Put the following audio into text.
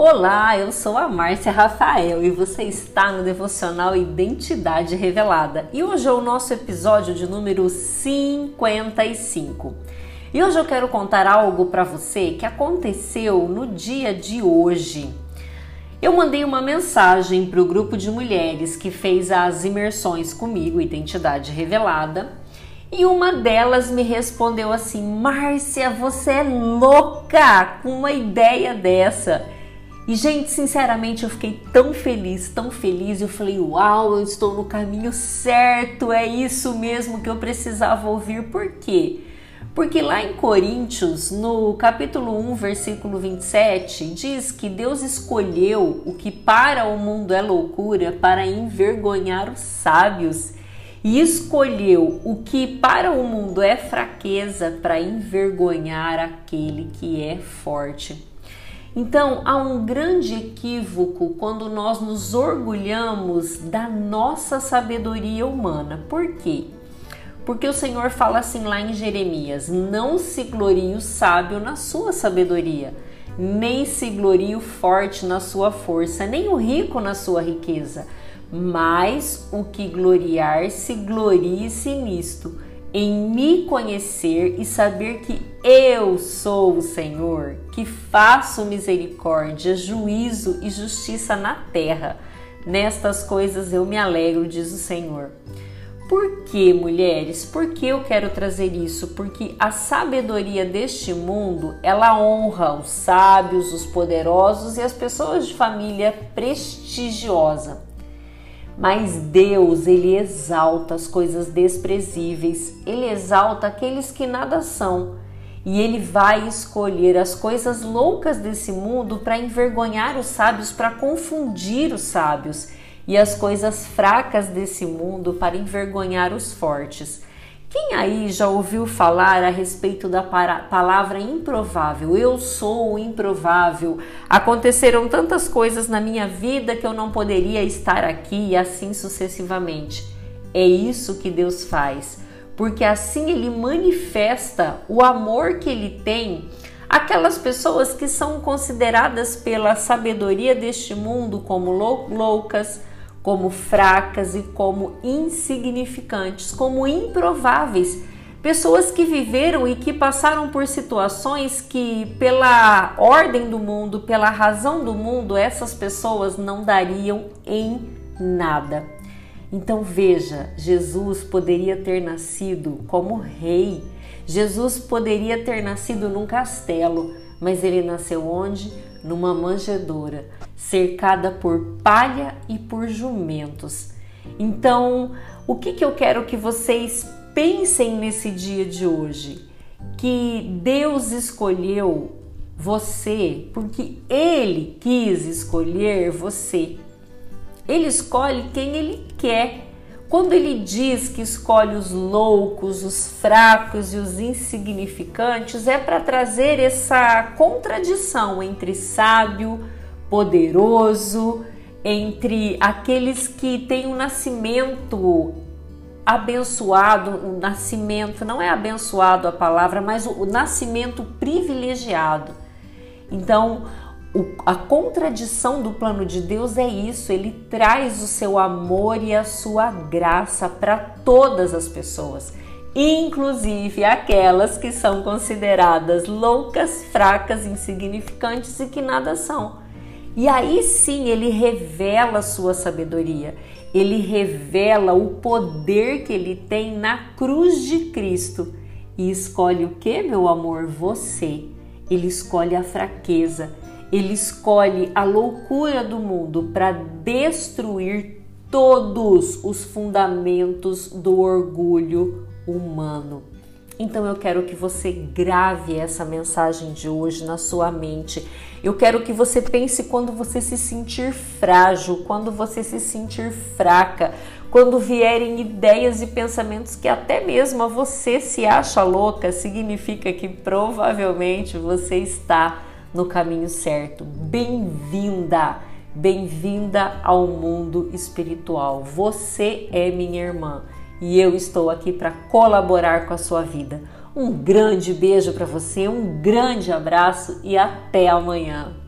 Olá, eu sou a Márcia Rafael e você está no devocional Identidade Revelada. E hoje é o nosso episódio de número 55. E hoje eu quero contar algo para você que aconteceu no dia de hoje. Eu mandei uma mensagem para o grupo de mulheres que fez as imersões comigo, Identidade Revelada, e uma delas me respondeu assim: Márcia, você é louca com uma ideia dessa. E, gente, sinceramente, eu fiquei tão feliz, tão feliz. Eu falei: Uau, eu estou no caminho certo, é isso mesmo que eu precisava ouvir. Por quê? Porque lá em Coríntios, no capítulo 1, versículo 27, diz que Deus escolheu o que para o mundo é loucura para envergonhar os sábios e escolheu o que para o mundo é fraqueza para envergonhar aquele que é forte. Então, há um grande equívoco quando nós nos orgulhamos da nossa sabedoria humana. Por quê? Porque o Senhor fala assim lá em Jeremias: Não se glorie o sábio na sua sabedoria, nem se glorie o forte na sua força, nem o rico na sua riqueza mas o que gloriar-se, glorie-se nisto, em me conhecer e saber que eu sou o Senhor, que faço misericórdia, juízo e justiça na terra. Nestas coisas eu me alegro, diz o Senhor. Por que, mulheres? Por que eu quero trazer isso? Porque a sabedoria deste mundo, ela honra os sábios, os poderosos e as pessoas de família prestigiosa. Mas Deus, ele exalta as coisas desprezíveis, ele exalta aqueles que nada são. E ele vai escolher as coisas loucas desse mundo para envergonhar os sábios, para confundir os sábios, e as coisas fracas desse mundo para envergonhar os fortes. Quem aí já ouviu falar a respeito da palavra improvável? Eu sou o improvável. Aconteceram tantas coisas na minha vida que eu não poderia estar aqui e assim sucessivamente. É isso que Deus faz, porque assim ele manifesta o amor que ele tem aquelas pessoas que são consideradas pela sabedoria deste mundo como loucas, como fracas e como insignificantes, como improváveis. Pessoas que viveram e que passaram por situações que, pela ordem do mundo, pela razão do mundo, essas pessoas não dariam em nada. Então veja, Jesus poderia ter nascido como rei, Jesus poderia ter nascido num castelo, mas ele nasceu onde? Numa manjedoura, cercada por palha e por jumentos. Então, o que, que eu quero que vocês pensem nesse dia de hoje? Que Deus escolheu você porque Ele quis escolher você. Ele escolhe quem Ele quer. Quando ele diz que escolhe os loucos, os fracos e os insignificantes, é para trazer essa contradição entre sábio, poderoso, entre aqueles que têm um nascimento abençoado, o nascimento, não é abençoado a palavra, mas o, o nascimento privilegiado. Então, o, a contradição do plano de Deus é isso, ele traz o seu amor e a sua graça para todas as pessoas, inclusive aquelas que são consideradas loucas, fracas, insignificantes e que nada são. E aí sim ele revela sua sabedoria, ele revela o poder que ele tem na cruz de Cristo e escolhe o que, meu amor? Você. Ele escolhe a fraqueza ele escolhe a loucura do mundo para destruir todos os fundamentos do orgulho humano. Então eu quero que você grave essa mensagem de hoje na sua mente. Eu quero que você pense quando você se sentir frágil, quando você se sentir fraca, quando vierem ideias e pensamentos que até mesmo você se acha louca, significa que provavelmente você está no caminho certo. Bem-vinda, bem-vinda ao mundo espiritual. Você é minha irmã e eu estou aqui para colaborar com a sua vida. Um grande beijo para você, um grande abraço e até amanhã.